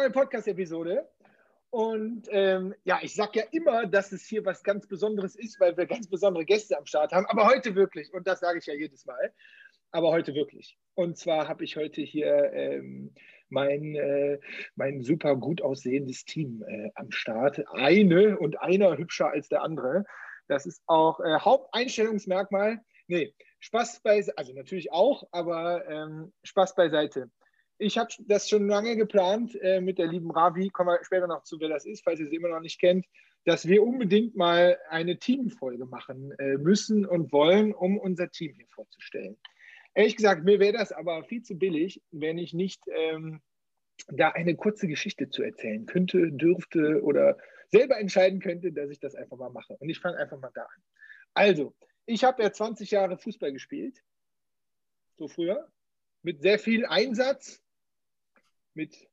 neue Podcast-Episode. Und ähm, ja, ich sage ja immer, dass es hier was ganz Besonderes ist, weil wir ganz besondere Gäste am Start haben. Aber heute wirklich, und das sage ich ja jedes Mal, aber heute wirklich. Und zwar habe ich heute hier ähm, mein, äh, mein super gut aussehendes Team äh, am Start. Eine und einer hübscher als der andere. Das ist auch äh, Haupteinstellungsmerkmal. Nee, Spaß beiseite, also natürlich auch, aber ähm, Spaß beiseite. Ich habe das schon lange geplant äh, mit der lieben Ravi, kommen wir später noch zu, wer das ist, falls ihr sie immer noch nicht kennt, dass wir unbedingt mal eine Teamfolge machen äh, müssen und wollen, um unser Team hier vorzustellen. Ehrlich gesagt, mir wäre das aber viel zu billig, wenn ich nicht ähm, da eine kurze Geschichte zu erzählen könnte, dürfte oder selber entscheiden könnte, dass ich das einfach mal mache. Und ich fange einfach mal da an. Also, ich habe ja 20 Jahre Fußball gespielt, so früher, mit sehr viel Einsatz, mit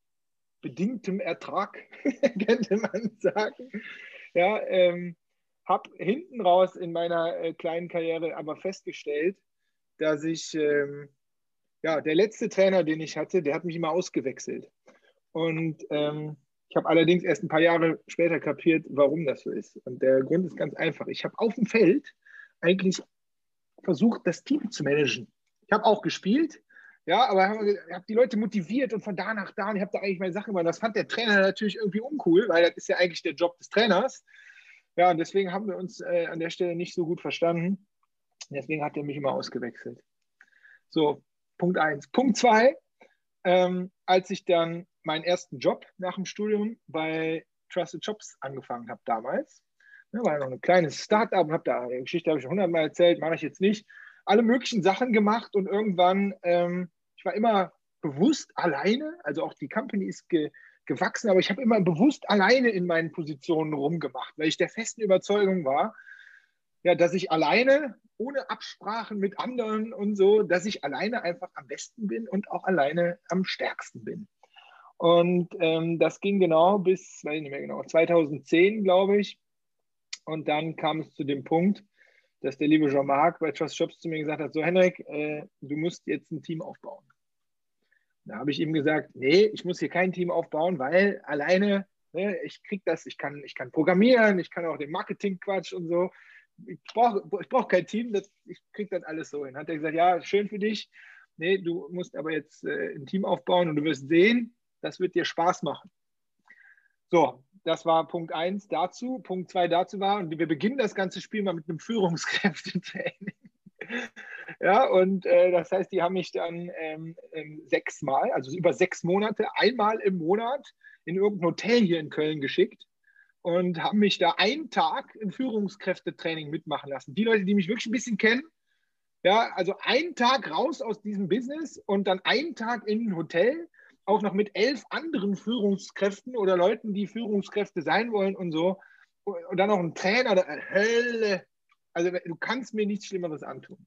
bedingtem Ertrag, könnte man sagen. Ja, ähm, habe hinten raus in meiner äh, kleinen Karriere aber festgestellt, dass ich, ähm, ja, der letzte Trainer, den ich hatte, der hat mich immer ausgewechselt. Und ähm, ich habe allerdings erst ein paar Jahre später kapiert, warum das so ist. Und der Grund ist ganz einfach. Ich habe auf dem Feld eigentlich versucht, das Team zu managen. Ich habe auch gespielt, ja, aber ich habe die Leute motiviert und von da nach da und ich habe da eigentlich meine Sachen gemacht. Das fand der Trainer natürlich irgendwie uncool, weil das ist ja eigentlich der Job des Trainers. Ja, und deswegen haben wir uns äh, an der Stelle nicht so gut verstanden. Deswegen hat er mich immer ausgewechselt. So, Punkt eins. Punkt zwei, ähm, als ich dann meinen ersten Job nach dem Studium bei Trusted Jobs angefangen habe damals, ne, war noch ein kleines Startup und habe da, die Geschichte habe ich schon hundertmal erzählt, mache ich jetzt nicht, alle möglichen Sachen gemacht und irgendwann ähm, ich war immer bewusst alleine, also auch die Company ist ge, gewachsen, aber ich habe immer bewusst alleine in meinen Positionen rumgemacht, weil ich der festen Überzeugung war, ja, dass ich alleine, ohne Absprachen mit anderen und so, dass ich alleine einfach am besten bin und auch alleine am stärksten bin. Und ähm, das ging genau bis, weiß ich nicht mehr genau, 2010, glaube ich. Und dann kam es zu dem Punkt, dass der liebe Jean-Marc bei Trust Shops zu mir gesagt hat, so Henrik, äh, du musst jetzt ein Team aufbauen. Da habe ich ihm gesagt, nee, ich muss hier kein Team aufbauen, weil alleine, ne, ich kriege das, ich kann, ich kann programmieren, ich kann auch den Marketing-Quatsch und so. Ich brauche ich brauch kein Team, das, ich kriege das alles so hin. Hat er gesagt, ja, schön für dich. Nee, du musst aber jetzt äh, ein Team aufbauen und du wirst sehen, das wird dir Spaß machen. So, das war Punkt 1 dazu. Punkt 2 dazu war, und wir beginnen das ganze Spiel mal mit einem Führungskräftetraining. ja, und äh, das heißt, die haben mich dann ähm, ähm, sechsmal, also über sechs Monate, einmal im Monat in irgendein Hotel hier in Köln geschickt und haben mich da einen Tag im Führungskräftetraining mitmachen lassen. Die Leute, die mich wirklich ein bisschen kennen, ja, also einen Tag raus aus diesem Business und dann einen Tag in ein Hotel auch noch mit elf anderen Führungskräften oder Leuten, die Führungskräfte sein wollen und so. Und dann noch ein Trainer, Hölle. Also du kannst mir nichts Schlimmeres antun.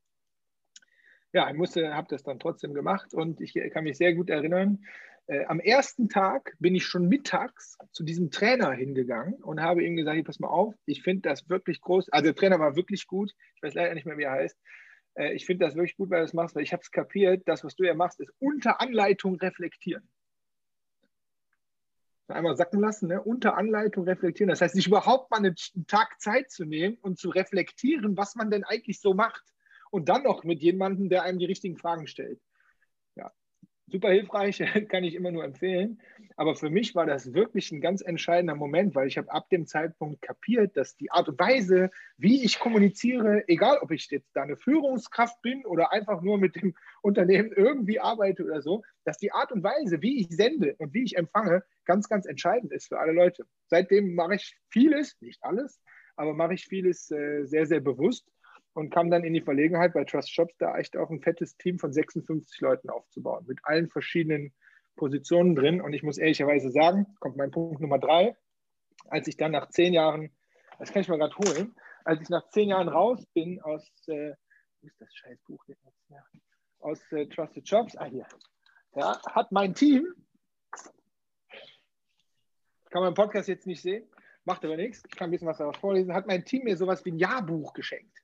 Ja, ich musste, habe das dann trotzdem gemacht und ich kann mich sehr gut erinnern. Äh, am ersten Tag bin ich schon mittags zu diesem Trainer hingegangen und habe ihm gesagt, hey, pass mal auf, ich finde das wirklich groß. Also der Trainer war wirklich gut. Ich weiß leider nicht mehr, wie er heißt. Äh, ich finde das wirklich gut, weil du das machst, weil ich habe es kapiert, das, was du ja machst, ist unter Anleitung reflektieren. Einmal sacken lassen, ne? unter Anleitung reflektieren. Das heißt, sich überhaupt mal einen Tag Zeit zu nehmen und zu reflektieren, was man denn eigentlich so macht. Und dann noch mit jemandem, der einem die richtigen Fragen stellt super hilfreich, kann ich immer nur empfehlen. Aber für mich war das wirklich ein ganz entscheidender Moment, weil ich habe ab dem Zeitpunkt kapiert, dass die Art und Weise, wie ich kommuniziere, egal ob ich jetzt da eine Führungskraft bin oder einfach nur mit dem Unternehmen irgendwie arbeite oder so, dass die Art und Weise, wie ich sende und wie ich empfange, ganz, ganz entscheidend ist für alle Leute. Seitdem mache ich vieles, nicht alles, aber mache ich vieles äh, sehr, sehr bewusst und kam dann in die Verlegenheit, bei Trust Shops da echt auch ein fettes Team von 56 Leuten aufzubauen, mit allen verschiedenen Positionen drin. Und ich muss ehrlicherweise sagen, kommt mein Punkt Nummer drei, als ich dann nach zehn Jahren, das kann ich mal gerade holen, als ich nach zehn Jahren raus bin aus, äh, wo ist das scheiß Buch jetzt? Ja, aus äh, Trusted Shops, ah hier, ja, hat mein Team, kann man im Podcast jetzt nicht sehen, macht aber nichts, ich kann ein bisschen was daraus vorlesen, hat mein Team mir sowas wie ein Jahrbuch geschenkt.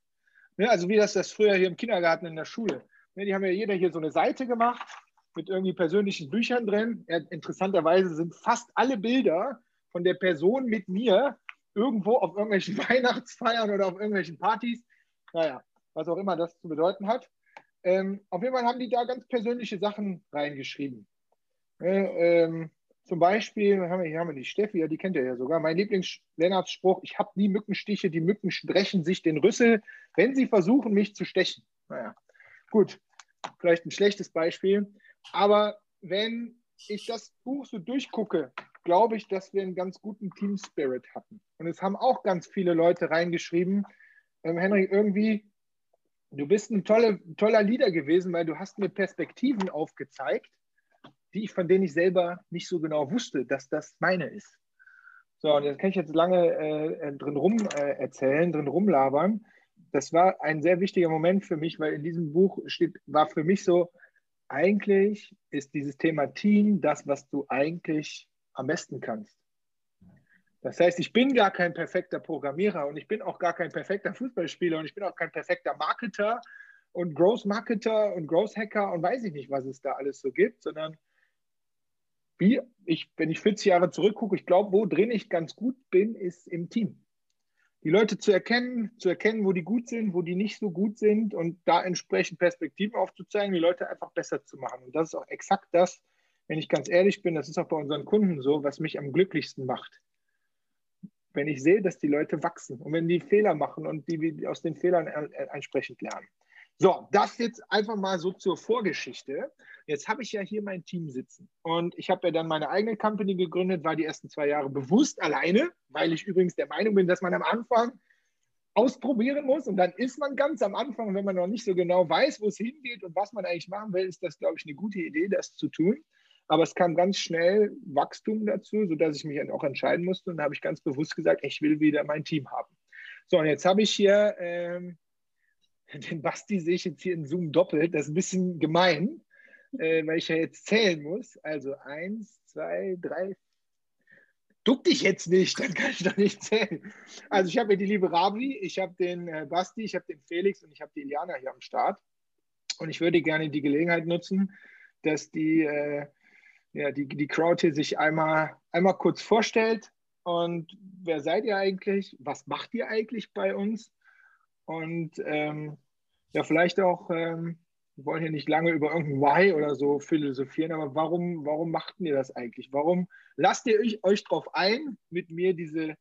Ne, also wie das das früher hier im Kindergarten in der Schule. Ne, die haben ja jeder hier so eine Seite gemacht. mit irgendwie persönlichen Büchern drin. Ja, interessanterweise sind fast alle Bilder von der Person mit mir irgendwo auf irgendwelchen Weihnachtsfeiern oder auf irgendwelchen Partys. Naja, was auch immer das zu bedeuten hat. Ähm, auf jeden Fall haben die da ganz persönliche Sachen reingeschrieben. Äh, zum Beispiel, haben wir, hier haben wir die Steffi, ja, die kennt ihr ja sogar. Mein Lieblings-Lennarts-Spruch: Ich habe nie Mückenstiche, die Mücken brechen sich den Rüssel, wenn sie versuchen, mich zu stechen. Naja, gut, vielleicht ein schlechtes Beispiel. Aber wenn ich das Buch so durchgucke, glaube ich, dass wir einen ganz guten Team Spirit hatten. Und es haben auch ganz viele Leute reingeschrieben, ähm, Henrik, irgendwie, du bist ein tolle, toller Leader gewesen, weil du hast mir Perspektiven aufgezeigt, die ich, von denen ich selber nicht so genau wusste, dass das meine ist. So, und das kann ich jetzt lange äh, drin rum äh, erzählen, drin rumlabern. Das war ein sehr wichtiger Moment für mich, weil in diesem Buch steht, war für mich so, eigentlich ist dieses Thema Team das, was du eigentlich am besten kannst. Das heißt, ich bin gar kein perfekter Programmierer und ich bin auch gar kein perfekter Fußballspieler und ich bin auch kein perfekter Marketer und Growth Marketer und Growth Hacker und weiß ich nicht, was es da alles so gibt, sondern wie ich, wenn ich 40 Jahre zurückgucke, ich glaube, wo drin ich ganz gut bin, ist im Team. Die Leute zu erkennen, zu erkennen, wo die gut sind, wo die nicht so gut sind und da entsprechend Perspektiven aufzuzeigen, die Leute einfach besser zu machen. Und das ist auch exakt das, wenn ich ganz ehrlich bin, das ist auch bei unseren Kunden so, was mich am glücklichsten macht. Wenn ich sehe, dass die Leute wachsen und wenn die Fehler machen und die aus den Fehlern entsprechend lernen. So, das jetzt einfach mal so zur Vorgeschichte. Jetzt habe ich ja hier mein Team sitzen und ich habe ja dann meine eigene Company gegründet, war die ersten zwei Jahre bewusst alleine, weil ich übrigens der Meinung bin, dass man am Anfang ausprobieren muss und dann ist man ganz am Anfang, wenn man noch nicht so genau weiß, wo es hingeht und was man eigentlich machen will, ist das, glaube ich, eine gute Idee, das zu tun. Aber es kam ganz schnell Wachstum dazu, sodass ich mich auch entscheiden musste und da habe ich ganz bewusst gesagt, ich will wieder mein Team haben. So, und jetzt habe ich hier ähm, den Basti sehe ich jetzt hier in Zoom doppelt. Das ist ein bisschen gemein, äh, weil ich ja jetzt zählen muss. Also eins, zwei, drei. Duck dich jetzt nicht, dann kann ich doch nicht zählen. Also ich habe hier die liebe Rabi, ich habe den äh, Basti, ich habe den Felix und ich habe die Iliana hier am Start. Und ich würde gerne die Gelegenheit nutzen, dass die, äh, ja, die, die Crowd hier sich einmal, einmal kurz vorstellt. Und wer seid ihr eigentlich? Was macht ihr eigentlich bei uns? Und ähm, ja, vielleicht auch, ähm, wir wollen hier nicht lange über irgendein Why oder so philosophieren, aber warum, warum macht ihr das eigentlich? Warum lasst ihr euch, euch darauf ein, mit mir diese,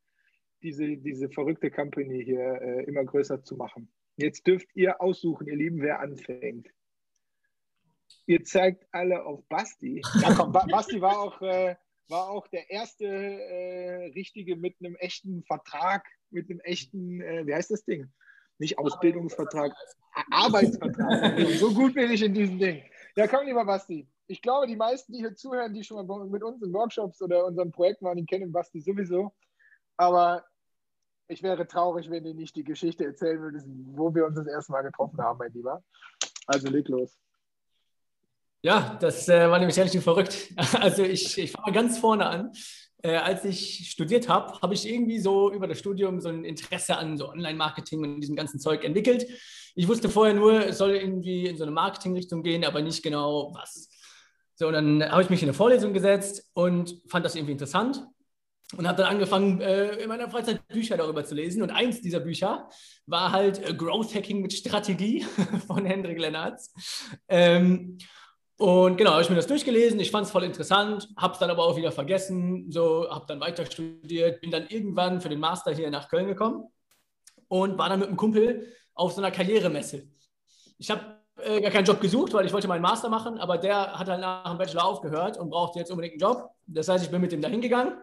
diese, diese verrückte Company hier äh, immer größer zu machen? Jetzt dürft ihr aussuchen, ihr Lieben, wer anfängt. Ihr zeigt alle auf Basti. Ja, komm, Basti war auch, äh, war auch der erste äh, Richtige mit einem echten Vertrag, mit einem echten, äh, wie heißt das Ding? Nicht Ausbildungsvertrag, Arbeitsvertrag. so gut bin ich in diesem Ding. Ja, komm, lieber Basti. Ich glaube, die meisten, die hier zuhören, die schon mal mit uns in Workshops oder unserem Projekt waren, die kennen Basti sowieso. Aber ich wäre traurig, wenn du nicht die Geschichte erzählen würdest, wo wir uns das erste Mal getroffen haben, mein Lieber. Also leg los. Ja, das äh, war nämlich ehrlich verrückt. Also ich, ich fange mal ganz vorne an äh, als ich studiert habe, habe ich irgendwie so über das Studium so ein Interesse an so Online-Marketing und diesem ganzen Zeug entwickelt. Ich wusste vorher nur, es soll irgendwie in so eine Marketing-Richtung gehen, aber nicht genau was. So, und dann habe ich mich in eine Vorlesung gesetzt und fand das irgendwie interessant und habe dann angefangen, äh, in meiner Freizeit Bücher darüber zu lesen. Und eins dieser Bücher war halt äh, Growth Hacking mit Strategie von Hendrik Lennartz. Ähm, und genau, habe ich mir das durchgelesen, ich fand es voll interessant, habe es dann aber auch wieder vergessen, so habe dann weiter studiert, bin dann irgendwann für den Master hier nach Köln gekommen und war dann mit einem Kumpel auf so einer Karrieremesse. Ich habe äh, gar keinen Job gesucht, weil ich wollte meinen Master machen, aber der hat halt nach dem Bachelor aufgehört und brauchte jetzt unbedingt einen Job. Das heißt, ich bin mit dem da hingegangen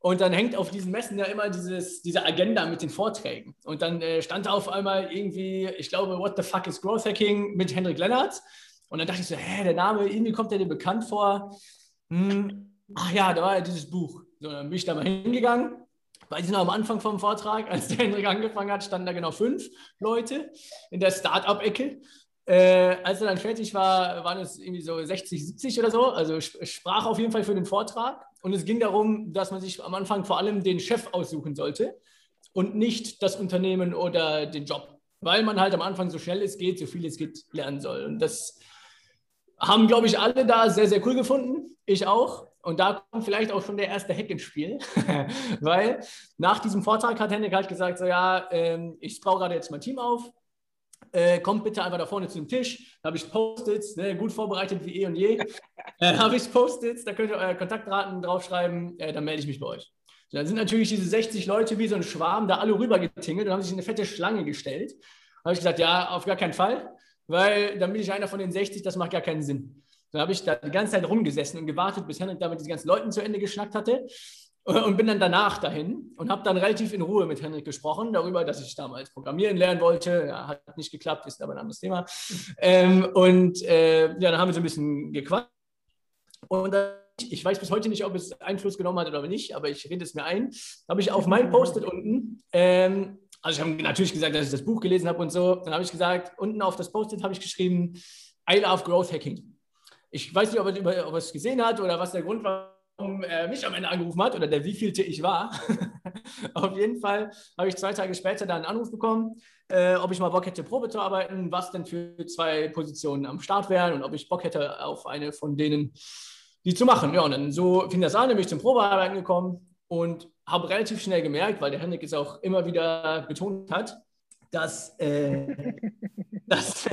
und dann hängt auf diesen Messen ja immer dieses, diese Agenda mit den Vorträgen. Und dann äh, stand da auf einmal irgendwie, ich glaube, What the fuck is Growth Hacking mit Hendrik Lennart. Und dann dachte ich so, hä, der Name, irgendwie kommt der dir bekannt vor. Hm, ach ja, da war ja dieses Buch. So, dann bin ich da mal hingegangen. Weil die noch am Anfang vom Vortrag, als der Hendrik angefangen hat, standen da genau fünf Leute in der Start-up-Ecke. Äh, als er dann fertig war, waren es irgendwie so 60, 70 oder so. Also sprach auf jeden Fall für den Vortrag. Und es ging darum, dass man sich am Anfang vor allem den Chef aussuchen sollte und nicht das Unternehmen oder den Job. Weil man halt am Anfang so schnell es geht, so viel es geht, lernen soll. Und das haben, glaube ich, alle da sehr, sehr cool gefunden. Ich auch. Und da kommt vielleicht auch schon der erste Hack ins Spiel, weil nach diesem Vortrag hat Henrik halt gesagt, so ja, ähm, ich baue gerade jetzt mein Team auf, äh, kommt bitte einfach da vorne zu dem Tisch, da habe ich Post-its, ne, gut vorbereitet wie eh und je, äh, habe ich Post-its, da könnt ihr eure Kontaktdaten draufschreiben, äh, dann melde ich mich bei euch. So, dann sind natürlich diese 60 Leute wie so ein Schwarm da alle rüber getingelt und haben sich in eine fette Schlange gestellt. Da habe ich gesagt, ja, auf gar keinen Fall, weil dann bin ich einer von den 60, das macht gar keinen Sinn. Dann habe ich da die ganze Zeit rumgesessen und gewartet, bis Henrik da mit diesen ganzen Leuten zu Ende geschnackt hatte. Und bin dann danach dahin und habe dann relativ in Ruhe mit Henrik gesprochen darüber, dass ich damals Programmieren lernen wollte. Ja, hat nicht geklappt, ist aber ein anderes Thema. Ähm, und äh, ja, dann haben wir so ein bisschen gequatscht. Und dann, ich weiß bis heute nicht, ob es Einfluss genommen hat oder nicht, aber ich rede es mir ein. Habe ich auf mein Post-it unten, ähm, also ich habe natürlich gesagt, dass ich das Buch gelesen habe und so. Dann habe ich gesagt, unten auf das Post-it habe ich geschrieben, I love Growth Hacking. Ich weiß nicht, ob er, ob er es gesehen hat oder was der Grund war, warum er mich am Ende angerufen hat oder der wievielte ich war. Auf jeden Fall habe ich zwei Tage später dann einen Anruf bekommen, äh, ob ich mal Bock hätte, Probe zu arbeiten, was denn für zwei Positionen am Start wären und ob ich Bock hätte, auf eine von denen die zu machen. Ja, und dann so fing das an, nämlich zum Probearbeiten gekommen und habe relativ schnell gemerkt, weil der Henrik es auch immer wieder betont hat, dass, äh, dass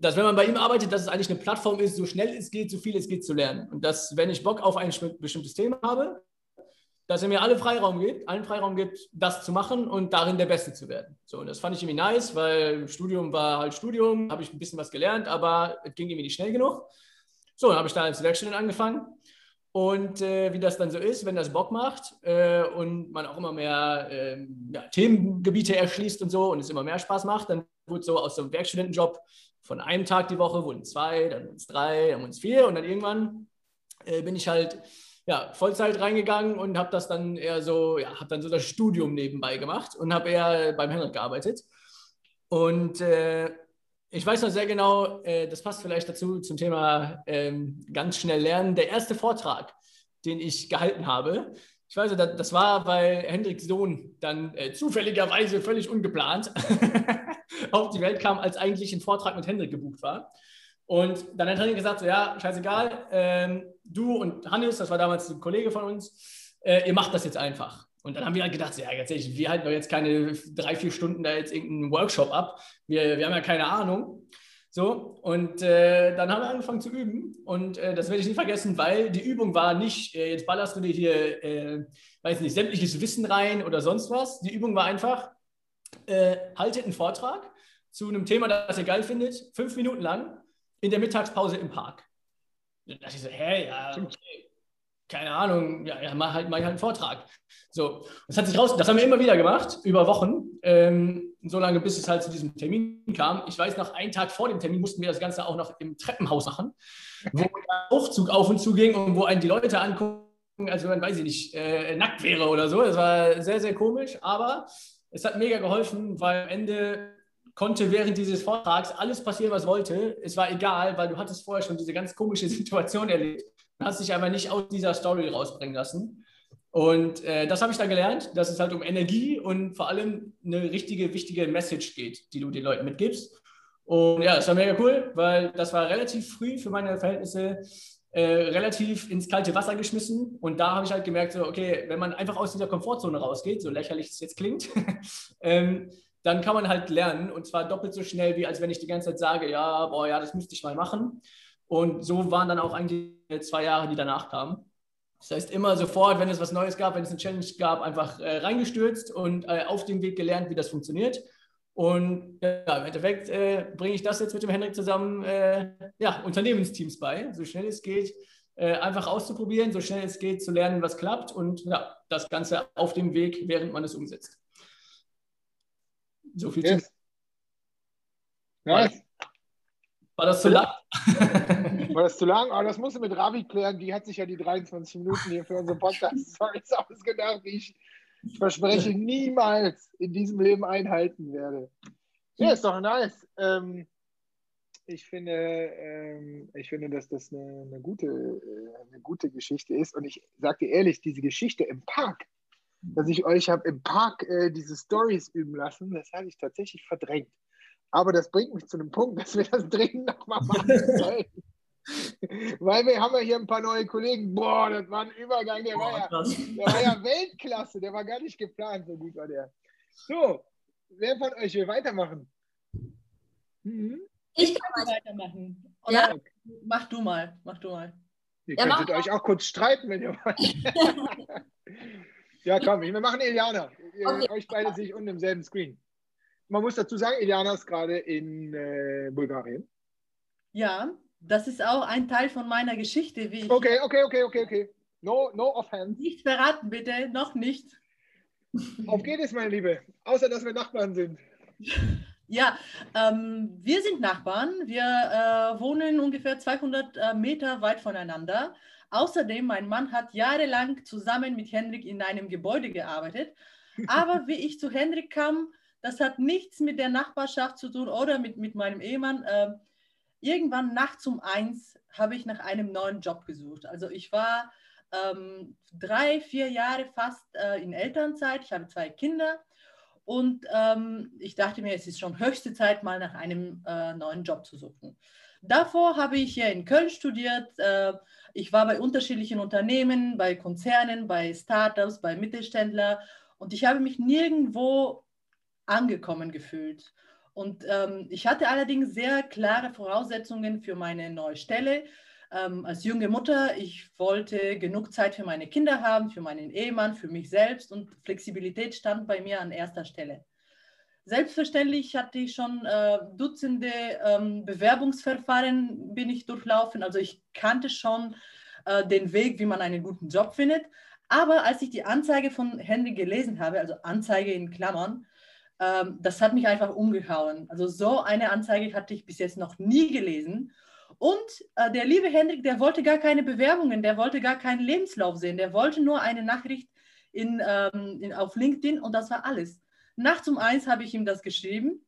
dass wenn man bei ihm arbeitet, dass es eigentlich eine Plattform ist, so schnell es geht, so viel es geht zu lernen. Und dass, wenn ich Bock auf ein bestimmtes Thema habe, dass er mir alle Freiraum gibt, allen Freiraum gibt, das zu machen und darin der Beste zu werden. So, und das fand ich irgendwie nice, weil Studium war halt Studium, habe ich ein bisschen was gelernt, aber es ging irgendwie nicht schnell genug. So, dann habe ich da als Werkstudent angefangen. Und äh, wie das dann so ist, wenn das Bock macht äh, und man auch immer mehr äh, ja, Themengebiete erschließt und so und es immer mehr Spaß macht, dann wurde so aus so einem Werkstudentenjob von einem Tag die Woche wurden zwei, dann wurden es drei, dann wurden es vier und dann irgendwann äh, bin ich halt ja, Vollzeit reingegangen und habe das dann eher so, ja, habe dann so das Studium nebenbei gemacht und habe eher beim Henrik gearbeitet. Und äh, ich weiß noch sehr genau, äh, das passt vielleicht dazu zum Thema ähm, ganz schnell lernen. Der erste Vortrag, den ich gehalten habe, ich weiß nicht, das war, weil Hendriks Sohn dann äh, zufälligerweise völlig ungeplant auf die Welt kam, als eigentlich ein Vortrag mit Hendrik gebucht war. Und dann hat Hendrik gesagt, so, ja, scheißegal, ähm, du und Hannes, das war damals ein Kollege von uns, äh, ihr macht das jetzt einfach. Und dann haben wir halt gedacht, ja, ganz ehrlich, wir halten doch jetzt keine drei, vier Stunden da jetzt irgendeinen Workshop ab. Wir, wir haben ja keine Ahnung. So, und äh, dann haben wir angefangen zu üben. Und äh, das werde ich nicht vergessen, weil die Übung war nicht, äh, jetzt ballerst du dir hier, äh, weiß nicht, sämtliches Wissen rein oder sonst was. Die Übung war einfach, äh, haltet einen Vortrag zu einem Thema, das ihr geil findet, fünf Minuten lang in der Mittagspause im Park. Dann dachte ich so, hä, ja, okay. Keine Ahnung, ja, ja mach, halt, mach halt einen Vortrag. So, das hat sich raus, das haben wir immer wieder gemacht, über Wochen, ähm, so lange, bis es halt zu diesem Termin kam. Ich weiß noch, einen Tag vor dem Termin mussten wir das Ganze auch noch im Treppenhaus machen, wo der Aufzug auf und zu ging und wo einen die Leute angucken, als wenn man, weiß ich nicht, äh, nackt wäre oder so. Das war sehr, sehr komisch, aber es hat mega geholfen, weil am Ende konnte während dieses Vortrags alles passieren, was wollte. Es war egal, weil du hattest vorher schon diese ganz komische Situation erlebt. Hast dich aber nicht aus dieser Story rausbringen lassen. Und äh, das habe ich dann gelernt, dass es halt um Energie und vor allem eine richtige, wichtige Message geht, die du den Leuten mitgibst. Und ja, das war mega cool, weil das war relativ früh für meine Verhältnisse äh, relativ ins kalte Wasser geschmissen. Und da habe ich halt gemerkt, so, okay, wenn man einfach aus dieser Komfortzone rausgeht, so lächerlich es jetzt klingt, ähm, dann kann man halt lernen. Und zwar doppelt so schnell, wie als wenn ich die ganze Zeit sage, ja, boah, ja, das müsste ich mal machen. Und so waren dann auch eigentlich zwei Jahre, die danach kamen. Das heißt, immer sofort, wenn es was Neues gab, wenn es eine Challenge gab, einfach äh, reingestürzt und äh, auf dem Weg gelernt, wie das funktioniert. Und ja, im Endeffekt äh, bringe ich das jetzt mit dem Henrik zusammen, äh, ja, Unternehmensteams bei, so schnell es geht, äh, einfach auszuprobieren, so schnell es geht, zu lernen, was klappt und ja, das Ganze auf dem Weg, während man es umsetzt. So viel yes. zu. Nice. War das zu lang? War das zu lang? Aber das musst du mit Ravi klären. Die hat sich ja die 23 Minuten hier für unsere Podcast-Stories ausgedacht, die ich, ich verspreche niemals in diesem Leben einhalten werde. Ja, ist doch nice. Ähm, ich finde, ähm, ich finde, dass das eine, eine, gute, äh, eine gute Geschichte ist. Und ich sage dir ehrlich, diese Geschichte im Park, dass ich euch habe im Park äh, diese Stories üben lassen, das habe ich tatsächlich verdrängt. Aber das bringt mich zu einem Punkt, dass wir das dringend nochmal machen sollen. Weil wir haben ja hier ein paar neue Kollegen. Boah, das war ein Übergang, der, war, ja, der war ja Weltklasse, der war gar nicht geplant, so gut war der. So, wer von euch will weitermachen? Mhm. Ich kann weitermachen. Oder ja. mach du mal, mach du mal. Ihr ja, könntet euch auch kurz streiten, wenn ihr wollt. ja, komm, wir machen Eliana. Okay. Euch beide sehe ich unten im selben Screen. Man muss dazu sagen, Eliana ist gerade in äh, Bulgarien. Ja, das ist auch ein Teil von meiner Geschichte. Wie okay, okay, okay, okay, okay. No, no offense. Nicht verraten, bitte, noch nicht. Auf geht es, meine Liebe. Außer, dass wir Nachbarn sind. Ja, ähm, wir sind Nachbarn. Wir äh, wohnen ungefähr 200 äh, Meter weit voneinander. Außerdem, mein Mann hat jahrelang zusammen mit Henrik in einem Gebäude gearbeitet. Aber wie ich zu Henrik kam, das hat nichts mit der Nachbarschaft zu tun oder mit, mit meinem Ehemann. Äh, irgendwann nachts um eins habe ich nach einem neuen Job gesucht. Also ich war ähm, drei, vier Jahre fast äh, in Elternzeit. Ich habe zwei Kinder und ähm, ich dachte mir, es ist schon höchste Zeit, mal nach einem äh, neuen Job zu suchen. Davor habe ich hier in Köln studiert. Äh, ich war bei unterschiedlichen Unternehmen, bei Konzernen, bei Startups, bei Mittelständlern und ich habe mich nirgendwo angekommen gefühlt. Und ähm, ich hatte allerdings sehr klare Voraussetzungen für meine neue Stelle ähm, als junge Mutter, ich wollte genug Zeit für meine Kinder haben, für meinen Ehemann, für mich selbst und Flexibilität stand bei mir an erster Stelle. Selbstverständlich hatte ich schon äh, Dutzende ähm, Bewerbungsverfahren bin ich durchlaufen, also ich kannte schon äh, den Weg, wie man einen guten Job findet. Aber als ich die Anzeige von Henry gelesen habe, also Anzeige in Klammern, ähm, das hat mich einfach umgehauen. Also so eine Anzeige hatte ich bis jetzt noch nie gelesen. Und äh, der liebe Hendrik, der wollte gar keine Bewerbungen, der wollte gar keinen Lebenslauf sehen, der wollte nur eine Nachricht in, ähm, in, auf LinkedIn und das war alles. Nachts um eins habe ich ihm das geschrieben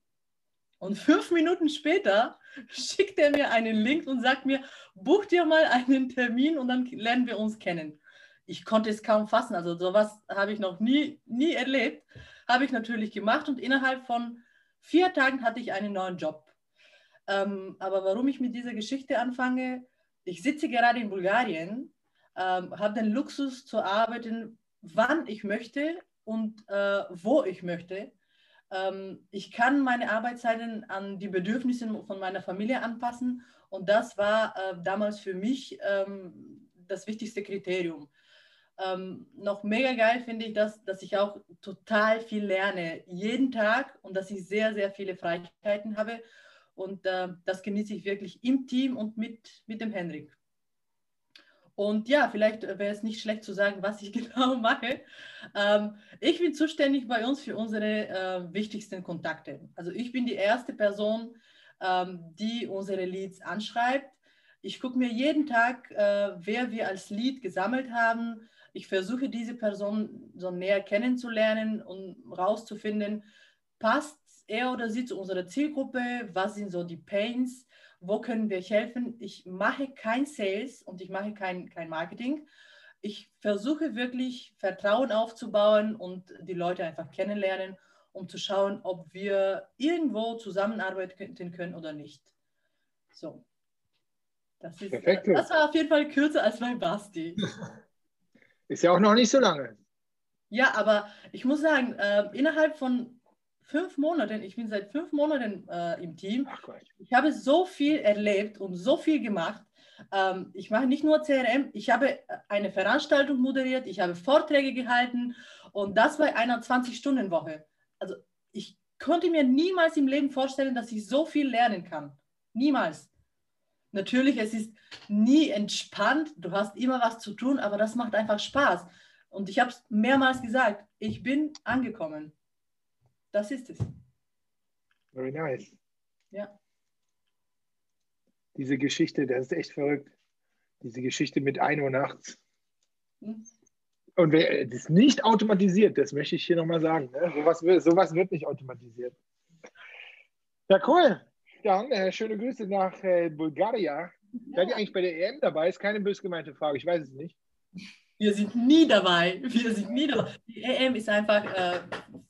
und fünf Minuten später schickt er mir einen Link und sagt mir, buch dir mal einen Termin und dann lernen wir uns kennen. Ich konnte es kaum fassen, also sowas habe ich noch nie, nie erlebt. Habe ich natürlich gemacht und innerhalb von vier Tagen hatte ich einen neuen Job. Ähm, aber warum ich mit dieser Geschichte anfange, ich sitze gerade in Bulgarien, ähm, habe den Luxus zu arbeiten, wann ich möchte und äh, wo ich möchte. Ähm, ich kann meine Arbeitszeiten an die Bedürfnisse von meiner Familie anpassen und das war äh, damals für mich ähm, das wichtigste Kriterium. Ähm, noch mega geil finde ich, dass, dass ich auch total viel lerne, jeden Tag und dass ich sehr, sehr viele Freiheiten habe und äh, das genieße ich wirklich im Team und mit, mit dem Henrik. Und ja, vielleicht wäre es nicht schlecht zu sagen, was ich genau mache. Ähm, ich bin zuständig bei uns für unsere äh, wichtigsten Kontakte. Also ich bin die erste Person, ähm, die unsere Leads anschreibt. Ich gucke mir jeden Tag, äh, wer wir als Lead gesammelt haben. Ich versuche diese Person so näher kennenzulernen und rauszufinden, passt er oder sie zu unserer Zielgruppe? Was sind so die Pains? Wo können wir helfen? Ich mache kein Sales und ich mache kein, kein Marketing. Ich versuche wirklich Vertrauen aufzubauen und die Leute einfach kennenlernen, um zu schauen, ob wir irgendwo zusammenarbeiten können oder nicht. So. Das, ist, Perfekt. das war auf jeden Fall kürzer als mein Basti. Ist ja auch noch nicht so lange. Ja, aber ich muss sagen, äh, innerhalb von fünf Monaten, ich bin seit fünf Monaten äh, im Team. Ich habe so viel erlebt und so viel gemacht. Ähm, ich mache nicht nur CRM, ich habe eine Veranstaltung moderiert, ich habe Vorträge gehalten und das bei einer 20-Stunden-Woche. Also ich konnte mir niemals im Leben vorstellen, dass ich so viel lernen kann. Niemals. Natürlich, es ist nie entspannt, du hast immer was zu tun, aber das macht einfach Spaß. Und ich habe es mehrmals gesagt, ich bin angekommen. Das ist es. Very nice. Ja. Diese Geschichte, das ist echt verrückt. Diese Geschichte mit 1 Uhr nachts. Hm. Und wer, das ist nicht automatisiert, das möchte ich hier nochmal sagen. Ne? Sowas, sowas wird nicht automatisiert. Ja, cool. Dann äh, schöne Grüße nach äh, Bulgarien. Ja. Seid ihr eigentlich bei der EM dabei? Ist keine bös gemeinte Frage, ich weiß es nicht. Wir sind nie dabei. Wir sind nie dabei. Die EM ist einfach äh,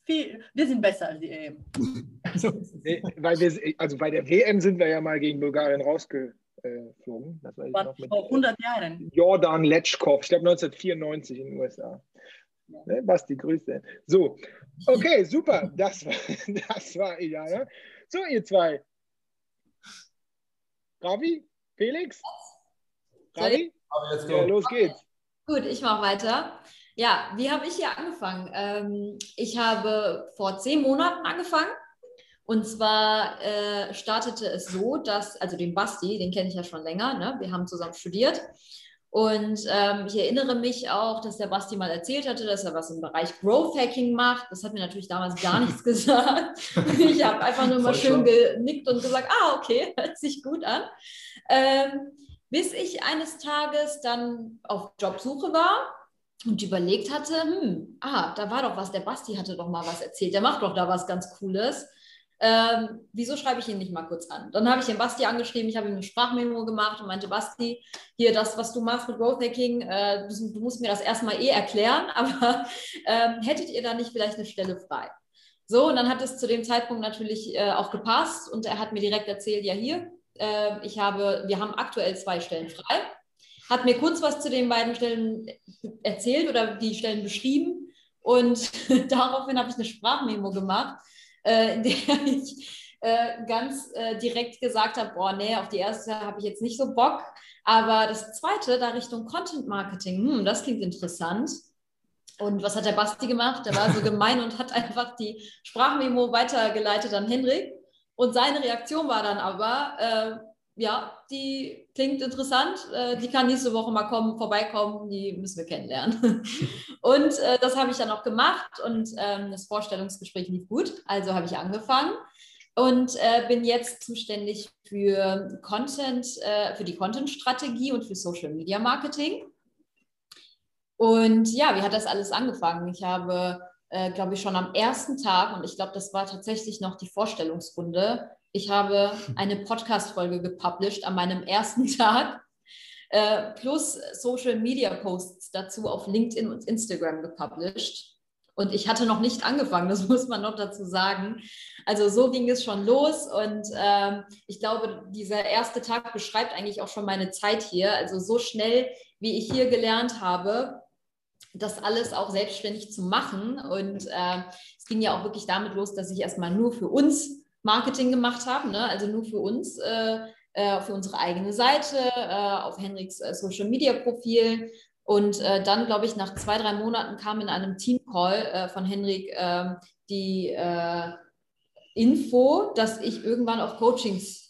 viel, wir sind besser als die EM. Also, weil wir, also bei der WM sind wir ja mal gegen Bulgarien rausge, geflogen. Das war War noch mit vor 100 Jahren. Jordan Letschkow, ich glaube 1994 in den USA. Ne, was die Grüße. So, okay, super. Das war, das war ja, ne? So, ihr zwei. Ravi, Felix? Ravi? Ja, los geht's. Gut, ich mache weiter. Ja, wie habe ich hier angefangen? Ähm, ich habe vor zehn Monaten angefangen. Und zwar äh, startete es so, dass, also den Basti, den kenne ich ja schon länger, ne? wir haben zusammen studiert. Und ähm, ich erinnere mich auch, dass der Basti mal erzählt hatte, dass er was im Bereich Growth Hacking macht. Das hat mir natürlich damals gar nichts gesagt. Ich habe einfach nur mal schön genickt und gesagt, ah, okay, hört sich gut an. Ähm, bis ich eines Tages dann auf Jobsuche war und überlegt hatte, hm, ah, da war doch was, der Basti hatte doch mal was erzählt, der macht doch da was ganz Cooles. Ähm, wieso schreibe ich ihn nicht mal kurz an? Dann habe ich den Basti angeschrieben, ich habe ihm eine Sprachmemo gemacht und meinte, Basti, hier das, was du machst mit Growth Hacking, äh, du, musst mir das erstmal eh erklären, aber ähm, hättet ihr da nicht vielleicht eine Stelle frei? So, und dann hat es zu dem Zeitpunkt natürlich äh, auch gepasst und er hat mir direkt erzählt, ja hier, äh, ich habe, wir haben aktuell zwei Stellen frei. Hat mir kurz was zu den beiden Stellen erzählt oder die Stellen beschrieben und daraufhin habe ich eine Sprachmemo gemacht, äh, in der ich äh, ganz äh, direkt gesagt habe, boah, nee, auf die erste habe ich jetzt nicht so Bock, aber das zweite, da Richtung Content Marketing, hm, das klingt interessant. Und was hat der Basti gemacht? Der war so gemein und hat einfach die Sprachmemo weitergeleitet an Hendrik. Und seine Reaktion war dann aber, äh, ja, die klingt interessant, äh, die kann nächste Woche mal kommen, vorbeikommen, die müssen wir kennenlernen. und äh, das habe ich dann auch gemacht und ähm, das Vorstellungsgespräch lief gut, also habe ich angefangen und äh, bin jetzt zuständig für Content, äh, für die Content-Strategie und für Social Media Marketing. Und ja, wie hat das alles angefangen? Ich habe, äh, glaube ich, schon am ersten Tag, und ich glaube, das war tatsächlich noch die Vorstellungsrunde, ich habe eine Podcast-Folge gepublished an meinem ersten Tag, äh, plus Social-Media-Posts dazu auf LinkedIn und Instagram gepublished. Und ich hatte noch nicht angefangen, das muss man noch dazu sagen. Also so ging es schon los und ähm, ich glaube, dieser erste Tag beschreibt eigentlich auch schon meine Zeit hier. Also so schnell, wie ich hier gelernt habe, das alles auch selbstständig zu machen. Und äh, es ging ja auch wirklich damit los, dass ich erstmal nur für uns Marketing gemacht habe, ne? also nur für uns, äh, äh, für unsere eigene Seite, äh, auf Henriks äh, Social Media Profil. Und äh, dann, glaube ich, nach zwei, drei Monaten kam in einem Team-Call äh, von Henrik ähm, die Info, dass ich irgendwann auch Coachings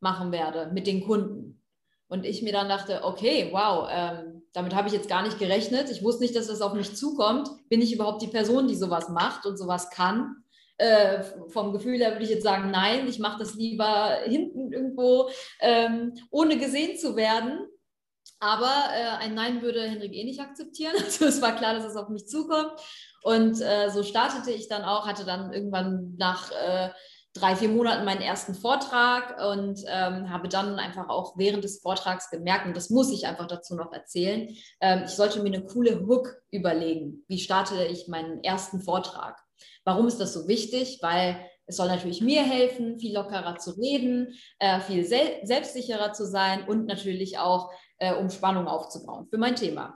machen werde mit den Kunden. Und ich mir dann dachte, okay, wow, ähm, damit habe ich jetzt gar nicht gerechnet. Ich wusste nicht, dass das auf mich zukommt. Bin ich überhaupt die Person, die sowas macht und sowas kann? Äh, vom Gefühl her würde ich jetzt sagen, nein, ich mache das lieber hinten irgendwo, ähm, ohne gesehen zu werden. Aber äh, ein Nein würde Henrik eh nicht akzeptieren. Also es war klar, dass es auf mich zukommt. Und äh, so startete ich dann auch, hatte dann irgendwann nach äh, drei, vier Monaten meinen ersten Vortrag und ähm, habe dann einfach auch während des Vortrags gemerkt, und das muss ich einfach dazu noch erzählen, ähm, ich sollte mir eine coole Hook überlegen. Wie starte ich meinen ersten Vortrag? Warum ist das so wichtig? Weil es soll natürlich mir helfen, viel lockerer zu reden, äh, viel sel selbstsicherer zu sein und natürlich auch, äh, um Spannung aufzubauen für mein Thema.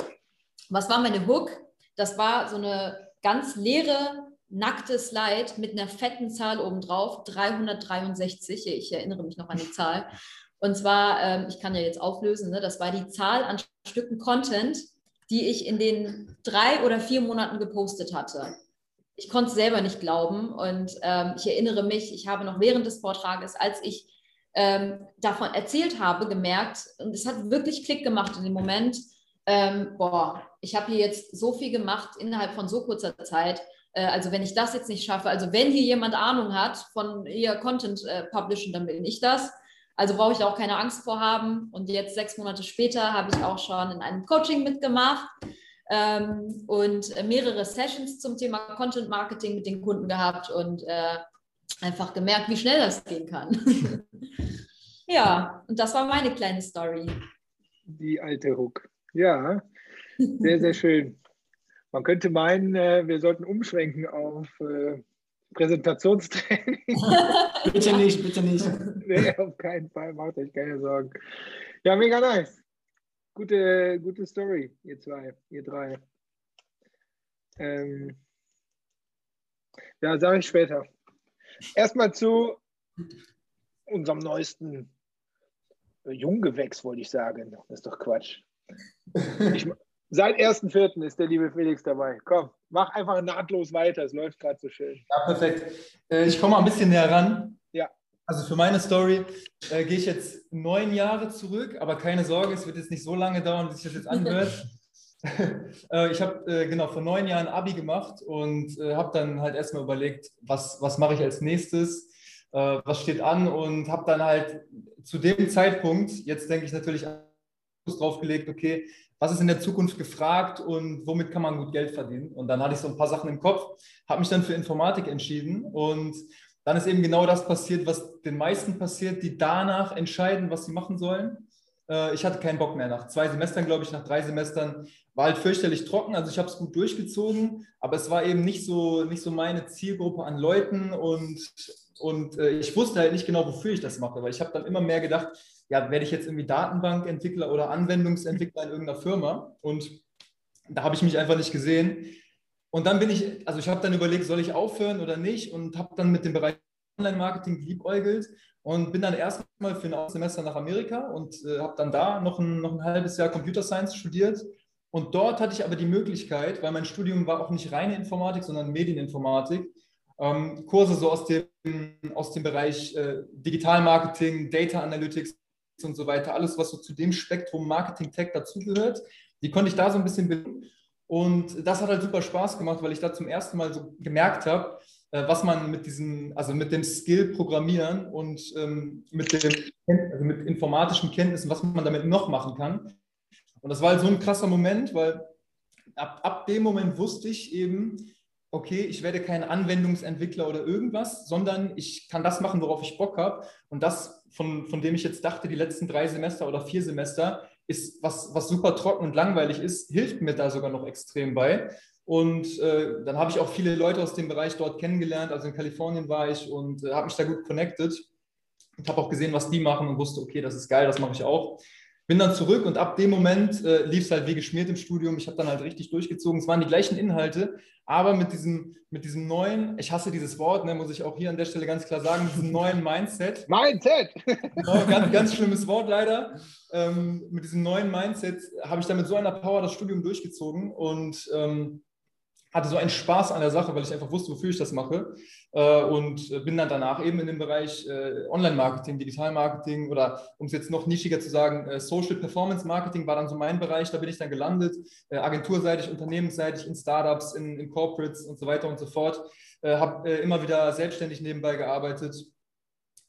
Was war meine Hook? Das war so eine ganz leere, nackte Slide mit einer fetten Zahl obendrauf, 363. Ich erinnere mich noch an die Zahl. Und zwar, ähm, ich kann ja jetzt auflösen, ne, das war die Zahl an Stücken Content, die ich in den drei oder vier Monaten gepostet hatte. Ich konnte es selber nicht glauben und ähm, ich erinnere mich, ich habe noch während des Vortrages, als ich ähm, davon erzählt habe, gemerkt, und es hat wirklich Klick gemacht in dem Moment, ähm, boah, ich habe hier jetzt so viel gemacht innerhalb von so kurzer Zeit. Äh, also wenn ich das jetzt nicht schaffe, also wenn hier jemand Ahnung hat von eher Content äh, Publishing, dann bin ich das. Also brauche ich auch keine Angst vor haben. Und jetzt sechs Monate später habe ich auch schon in einem Coaching mitgemacht ähm, und mehrere Sessions zum Thema Content Marketing mit den Kunden gehabt und äh, einfach gemerkt, wie schnell das gehen kann. ja, und das war meine kleine Story. Die alte Hook. Ja, sehr, sehr schön. Man könnte meinen, äh, wir sollten umschwenken auf äh, Präsentationstraining. bitte nicht, bitte nicht. nee, auf keinen Fall, macht euch keine Sorgen. Ja, mega nice. Gute, gute Story, ihr zwei, ihr drei. Ähm, ja, sage ich später. Erstmal zu unserem neuesten Junggewächs, wollte ich sagen. Das ist doch Quatsch. Ich, seit 1.4. ist der liebe Felix dabei. Komm, mach einfach nahtlos weiter. Es läuft gerade so schön. Ja, perfekt. Äh, ich komme mal ein bisschen näher ran. Ja. Also für meine Story äh, gehe ich jetzt neun Jahre zurück, aber keine Sorge, es wird jetzt nicht so lange dauern, bis sich das jetzt anhört. äh, ich habe äh, genau vor neun Jahren Abi gemacht und äh, habe dann halt erstmal überlegt, was, was mache ich als nächstes, äh, was steht an und habe dann halt zu dem Zeitpunkt, jetzt denke ich natürlich draufgelegt, okay, was ist in der Zukunft gefragt und womit kann man gut Geld verdienen? Und dann hatte ich so ein paar Sachen im Kopf, habe mich dann für Informatik entschieden und dann ist eben genau das passiert, was den meisten passiert, die danach entscheiden, was sie machen sollen. Äh, ich hatte keinen Bock mehr. Nach zwei Semestern, glaube ich, nach drei Semestern war halt fürchterlich trocken. Also ich habe es gut durchgezogen, aber es war eben nicht so, nicht so meine Zielgruppe an Leuten und, und äh, ich wusste halt nicht genau, wofür ich das mache, weil ich habe dann immer mehr gedacht, ja, werde ich jetzt irgendwie Datenbankentwickler oder Anwendungsentwickler in irgendeiner Firma und da habe ich mich einfach nicht gesehen. Und dann bin ich, also ich habe dann überlegt, soll ich aufhören oder nicht und habe dann mit dem Bereich Online-Marketing geliebäugelt und bin dann erstmal für ein Semester nach Amerika und äh, habe dann da noch ein, noch ein halbes Jahr Computer Science studiert. Und dort hatte ich aber die Möglichkeit, weil mein Studium war auch nicht reine Informatik, sondern Medieninformatik, ähm, Kurse so aus dem, aus dem Bereich äh, Digitalmarketing, Data Analytics und so weiter, alles, was so zu dem Spektrum Marketing Tech dazugehört, die konnte ich da so ein bisschen bilden. Und das hat halt super Spaß gemacht, weil ich da zum ersten Mal so gemerkt habe, äh, was man mit diesem, also mit dem Skill Programmieren und ähm, mit, dem, also mit informatischen Kenntnissen, was man damit noch machen kann. Und das war halt so ein krasser Moment, weil ab, ab dem Moment wusste ich eben, okay, ich werde kein Anwendungsentwickler oder irgendwas, sondern ich kann das machen, worauf ich Bock habe. Und das, von, von dem ich jetzt dachte, die letzten drei Semester oder vier Semester, ist was, was super trocken und langweilig ist, hilft mir da sogar noch extrem bei. Und äh, dann habe ich auch viele Leute aus dem Bereich dort kennengelernt. Also in Kalifornien war ich und äh, habe mich da gut connected und habe auch gesehen, was die machen und wusste, okay, das ist geil, das mache ich auch. Bin dann zurück und ab dem Moment äh, lief es halt wie geschmiert im Studium. Ich habe dann halt richtig durchgezogen. Es waren die gleichen Inhalte, aber mit diesem, mit diesem neuen, ich hasse dieses Wort, ne, muss ich auch hier an der Stelle ganz klar sagen, mit diesem neuen Mindset. Mindset! Genau, ganz, ganz schlimmes Wort leider. Ähm, mit diesem neuen Mindset habe ich dann mit so einer Power das Studium durchgezogen und ähm, hatte so einen Spaß an der Sache, weil ich einfach wusste, wofür ich das mache. Äh, und bin dann danach eben in dem Bereich äh, Online-Marketing, Digital-Marketing oder um es jetzt noch nischiger zu sagen, äh, Social Performance Marketing war dann so mein Bereich. Da bin ich dann gelandet, agenturseitig, unternehmensseitig, in Startups, in, in Corporates und so weiter und so fort. Habe immer wieder selbstständig nebenbei gearbeitet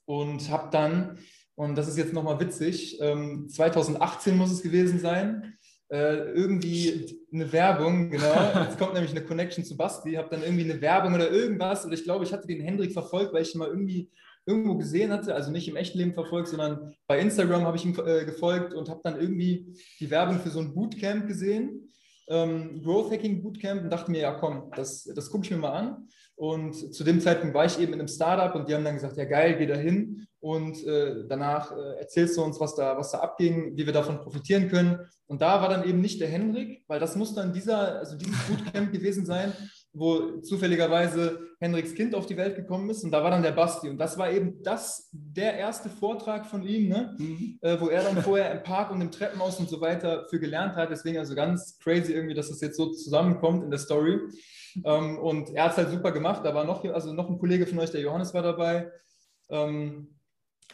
und habe dann, und das ist jetzt nochmal witzig, 2018 ähm, muss es gewesen sein, äh, irgendwie eine Werbung, genau. Jetzt kommt nämlich eine Connection zu Basti, habe dann irgendwie eine Werbung oder irgendwas. Oder ich glaube, ich hatte den Hendrik verfolgt, weil ich ihn mal irgendwie irgendwo gesehen hatte, also nicht im echten Leben verfolgt, sondern bei Instagram habe ich ihm äh, gefolgt und habe dann irgendwie die Werbung für so ein Bootcamp gesehen, ähm, Growth Hacking Bootcamp und dachte mir, ja komm, das, das gucke ich mir mal an. Und zu dem Zeitpunkt war ich eben in einem Startup und die haben dann gesagt, ja geil, geh da hin und äh, danach äh, erzählst du uns, was da, was da abging, wie wir davon profitieren können. Und da war dann eben nicht der Henrik, weil das muss dann dieser, also dieses Bootcamp gewesen sein, wo zufälligerweise Henriks Kind auf die Welt gekommen ist und da war dann der Basti und das war eben das, der erste Vortrag von ihm, ne? Mhm. Äh, wo er dann vorher im Park und im Treppenhaus und so weiter für gelernt hat, deswegen also ganz crazy irgendwie, dass das jetzt so zusammenkommt in der Story. Ähm, und er hat es halt super gemacht. Da war noch, also noch ein Kollege von euch, der Johannes war dabei. Ähm,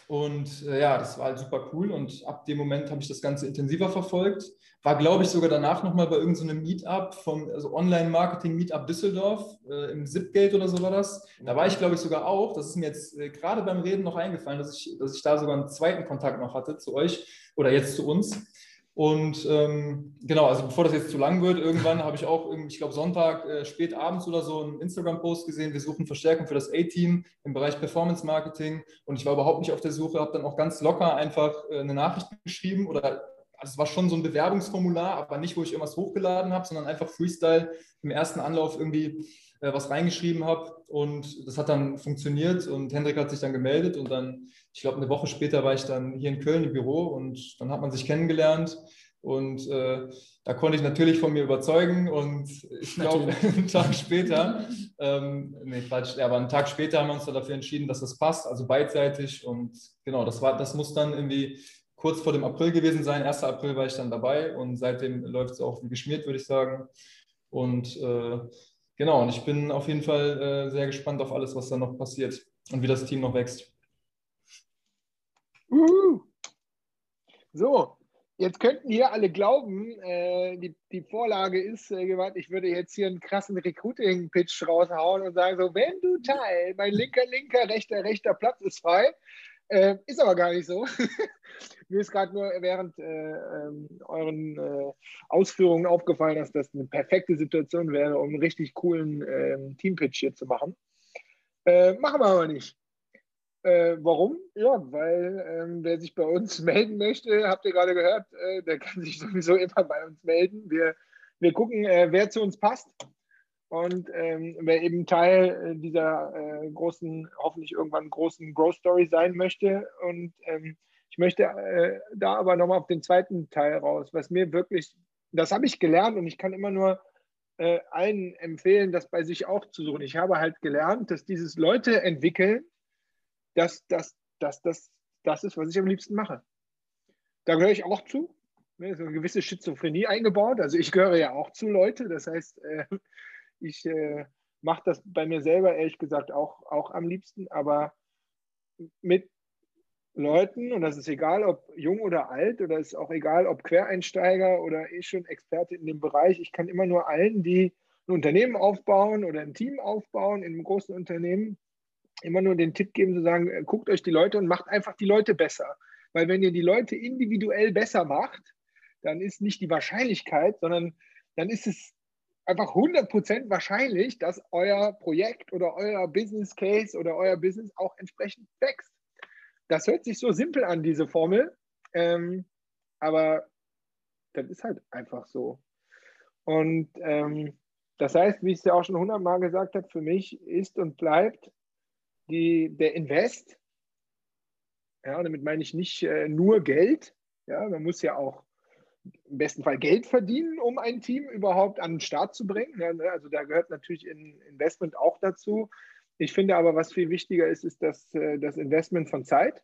und äh, ja, das war halt super cool. Und ab dem Moment habe ich das Ganze intensiver verfolgt. War, glaube ich, sogar danach nochmal bei irgendeinem so Meetup vom also Online-Marketing-Meetup Düsseldorf äh, im Zipgate oder so war das. Da war ich, glaube ich, sogar auch. Das ist mir jetzt äh, gerade beim Reden noch eingefallen, dass ich, dass ich da sogar einen zweiten Kontakt noch hatte zu euch oder jetzt zu uns. Und ähm, genau, also bevor das jetzt zu lang wird, irgendwann habe ich auch, ich glaube Sonntag, äh, spät abends oder so einen Instagram-Post gesehen, wir suchen Verstärkung für das A-Team im Bereich Performance Marketing. Und ich war überhaupt nicht auf der Suche, habe dann auch ganz locker einfach äh, eine Nachricht geschrieben oder also es war schon so ein Bewerbungsformular, aber nicht, wo ich irgendwas hochgeladen habe, sondern einfach Freestyle im ersten Anlauf irgendwie äh, was reingeschrieben habe und das hat dann funktioniert und Hendrik hat sich dann gemeldet und dann, ich glaube, eine Woche später war ich dann hier in Köln im Büro und dann hat man sich kennengelernt und äh, da konnte ich natürlich von mir überzeugen und ich glaube, einen Tag später, ähm, nee, Quatsch, aber einen Tag später haben wir uns dann dafür entschieden, dass das passt, also beidseitig und genau, das war, das muss dann irgendwie kurz vor dem April gewesen sein. 1. April war ich dann dabei und seitdem läuft es auch wie geschmiert, würde ich sagen. Und äh, genau, und ich bin auf jeden Fall äh, sehr gespannt auf alles, was da noch passiert und wie das Team noch wächst. Uh. So, jetzt könnten hier alle glauben, äh, die, die Vorlage ist äh, gewandt, ich würde jetzt hier einen krassen Recruiting-Pitch raushauen und sagen: So, wenn du Teil, mein linker, linker, rechter, rechter Platz ist frei. Äh, ist aber gar nicht so. Mir ist gerade nur während äh, ähm, euren äh, Ausführungen aufgefallen, dass das eine perfekte Situation wäre, um einen richtig coolen ähm, Teampitch hier zu machen. Äh, machen wir aber nicht. Äh, warum? Ja, weil ähm, wer sich bei uns melden möchte, habt ihr gerade gehört, äh, der kann sich sowieso immer bei uns melden. Wir, wir gucken, wer zu uns passt. Und ähm, wer eben Teil dieser äh, großen, hoffentlich irgendwann großen Growth Story sein möchte. Und ähm, ich möchte äh, da aber nochmal auf den zweiten Teil raus, was mir wirklich, das habe ich gelernt und ich kann immer nur äh, allen empfehlen, das bei sich auch zu suchen. Ich habe halt gelernt, dass dieses Leute entwickeln, dass das, dass, dass, das ist, was ich am liebsten mache. Da gehöre ich auch zu. Ne, so eine gewisse Schizophrenie eingebaut. Also ich gehöre ja auch zu Leute. Das heißt, äh, ich äh, mache das bei mir selber ehrlich gesagt auch, auch am liebsten, aber mit Leuten, und das ist egal, ob jung oder alt, oder ist auch egal, ob Quereinsteiger oder eh schon Experte in dem Bereich. Ich kann immer nur allen, die ein Unternehmen aufbauen oder ein Team aufbauen in einem großen Unternehmen, immer nur den Tipp geben, zu sagen, äh, guckt euch die Leute und macht einfach die Leute besser. Weil wenn ihr die Leute individuell besser macht, dann ist nicht die Wahrscheinlichkeit, sondern dann ist es einfach 100% wahrscheinlich, dass euer Projekt oder euer Business Case oder euer Business auch entsprechend wächst. Das hört sich so simpel an, diese Formel. Ähm, aber das ist halt einfach so. Und ähm, das heißt, wie ich es ja auch schon hundertmal gesagt habe, für mich ist und bleibt die, der Invest, ja, damit meine ich nicht äh, nur Geld, ja, man muss ja auch im besten Fall Geld verdienen, um ein Team überhaupt an den Start zu bringen. Ne? also da gehört natürlich Investment auch dazu. Ich finde aber, was viel wichtiger ist, ist das, äh, das Investment von Zeit.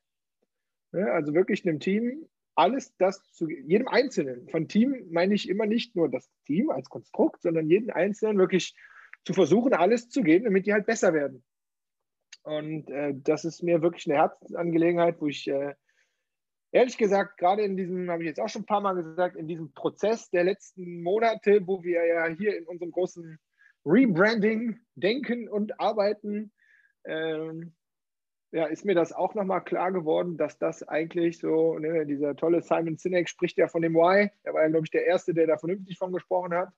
Also wirklich einem Team alles das zu jedem Einzelnen. Von Team meine ich immer nicht nur das Team als Konstrukt, sondern jeden Einzelnen wirklich zu versuchen, alles zu geben, damit die halt besser werden. Und äh, das ist mir wirklich eine Herzensangelegenheit, wo ich äh, ehrlich gesagt, gerade in diesem, habe ich jetzt auch schon ein paar Mal gesagt, in diesem Prozess der letzten Monate, wo wir ja hier in unserem großen Rebranding denken und arbeiten, ähm, ja, ist mir das auch nochmal klar geworden, dass das eigentlich so, ne, dieser tolle Simon Sinek spricht ja von dem Why. Er war ja, glaube ich, der Erste, der da vernünftig von gesprochen hat.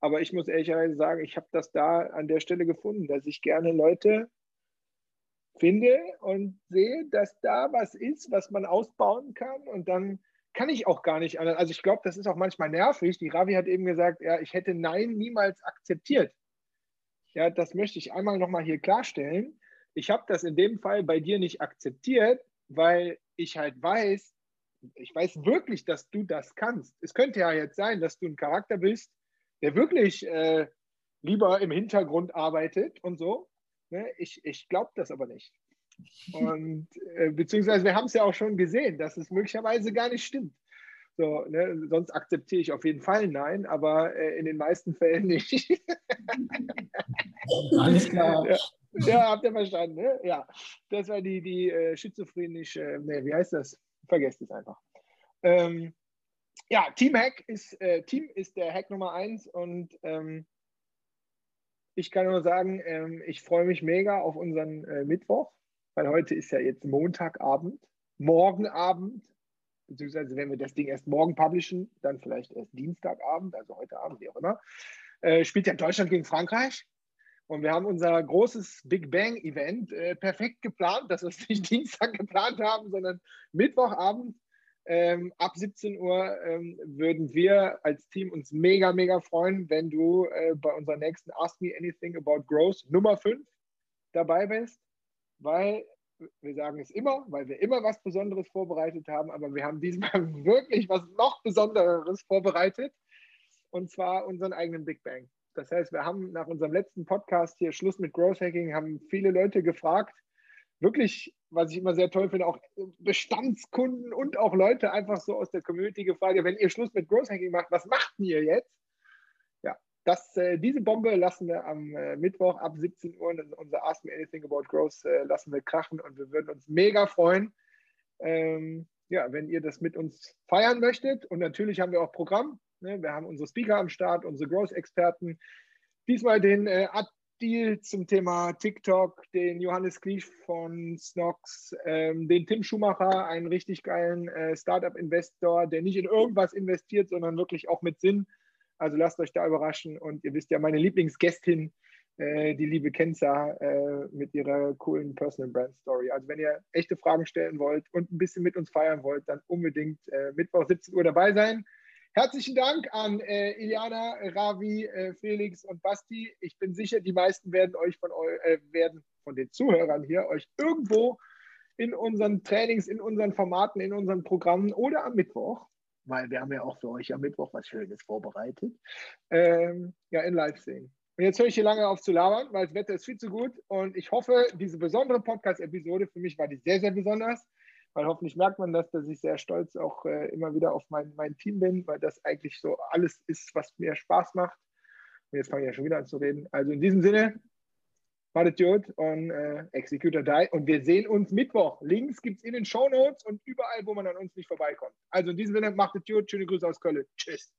Aber ich muss ehrlicherweise sagen, ich habe das da an der Stelle gefunden, dass ich gerne Leute finde und sehe, dass da was ist, was man ausbauen kann. Und dann kann ich auch gar nicht anders. Also ich glaube, das ist auch manchmal nervig. Die Ravi hat eben gesagt, ja, ich hätte Nein niemals akzeptiert. Ja, das möchte ich einmal nochmal hier klarstellen. Ich habe das in dem Fall bei dir nicht akzeptiert, weil ich halt weiß, ich weiß wirklich, dass du das kannst. Es könnte ja jetzt sein, dass du ein Charakter bist, der wirklich äh, lieber im Hintergrund arbeitet und so. Ne? Ich, ich glaube das aber nicht. Und äh, beziehungsweise wir haben es ja auch schon gesehen, dass es möglicherweise gar nicht stimmt. So, ne? Sonst akzeptiere ich auf jeden Fall Nein, aber äh, in den meisten Fällen nicht. Alles klar. Ja, ja, habt ihr verstanden, ne? Ja, das war die, die äh, schizophrenische, ne, wie heißt das? Vergesst es einfach. Ähm, ja, Team Hack ist, äh, Team ist der Hack Nummer eins und ähm, ich kann nur sagen, ähm, ich freue mich mega auf unseren äh, Mittwoch, weil heute ist ja jetzt Montagabend, morgen Abend beziehungsweise wenn wir das Ding erst morgen publishen, dann vielleicht erst Dienstagabend, also heute Abend, wie auch immer, äh, spielt ja Deutschland gegen Frankreich. Und wir haben unser großes Big Bang Event äh, perfekt geplant, dass wir es nicht Dienstag geplant haben, sondern Mittwochabend Ähm, ab 17 Uhr ähm, würden wir als Team uns mega, mega freuen, wenn du äh, bei unserer nächsten Ask Me Anything About Growth Nummer 5 dabei bist, weil wir sagen es immer, weil wir immer was Besonderes vorbereitet haben, aber wir haben diesmal wirklich was noch Besonderes vorbereitet und zwar unseren eigenen Big Bang. Das heißt, wir haben nach unserem letzten Podcast hier Schluss mit Growth Hacking, haben viele Leute gefragt, wirklich, was ich immer sehr toll finde, auch Bestandskunden und auch Leute einfach so aus der Community gefragt, wenn ihr Schluss mit Growth Hacking macht, was macht ihr jetzt? Ja, das, äh, diese Bombe lassen wir am äh, Mittwoch ab 17 Uhr in unser Ask Me Anything About Growth äh, lassen wir krachen und wir würden uns mega freuen, ähm, ja, wenn ihr das mit uns feiern möchtet. Und natürlich haben wir auch Programm. Ne? Wir haben unsere Speaker am Start, unsere Growth-Experten. Diesmal den äh, Deal zum Thema TikTok, den Johannes Klisch von Snox, ähm, den Tim Schumacher, einen richtig geilen äh, Startup-Investor, der nicht in irgendwas investiert, sondern wirklich auch mit Sinn. Also lasst euch da überraschen. Und ihr wisst ja, meine Lieblingsgästin, äh, die liebe Kenza, äh, mit ihrer coolen Personal Brand Story. Also wenn ihr echte Fragen stellen wollt und ein bisschen mit uns feiern wollt, dann unbedingt äh, Mittwoch 17 Uhr dabei sein. Herzlichen Dank an äh, Iliana, Ravi, äh, Felix und Basti. Ich bin sicher, die meisten werden euch von eu äh, werden von den Zuhörern hier euch irgendwo in unseren Trainings, in unseren Formaten, in unseren Programmen oder am Mittwoch, weil wir haben ja auch für euch am Mittwoch was Schönes vorbereitet, ähm, ja, in Live sehen. Und jetzt höre ich hier lange auf zu labern, weil das Wetter ist viel zu gut und ich hoffe, diese besondere Podcast-Episode, für mich war die sehr, sehr besonders weil hoffentlich merkt man das, dass ich sehr stolz auch äh, immer wieder auf mein, mein Team bin, weil das eigentlich so alles ist, was mir Spaß macht. Und jetzt fange ich ja schon wieder an zu reden. Also in diesem Sinne, wartet gut und äh, Executor Die. Und wir sehen uns Mittwoch. Links gibt es in den Show Notes und überall, wo man an uns nicht vorbeikommt. Also in diesem Sinne, macht es gut. Schöne Grüße aus Köln. Tschüss.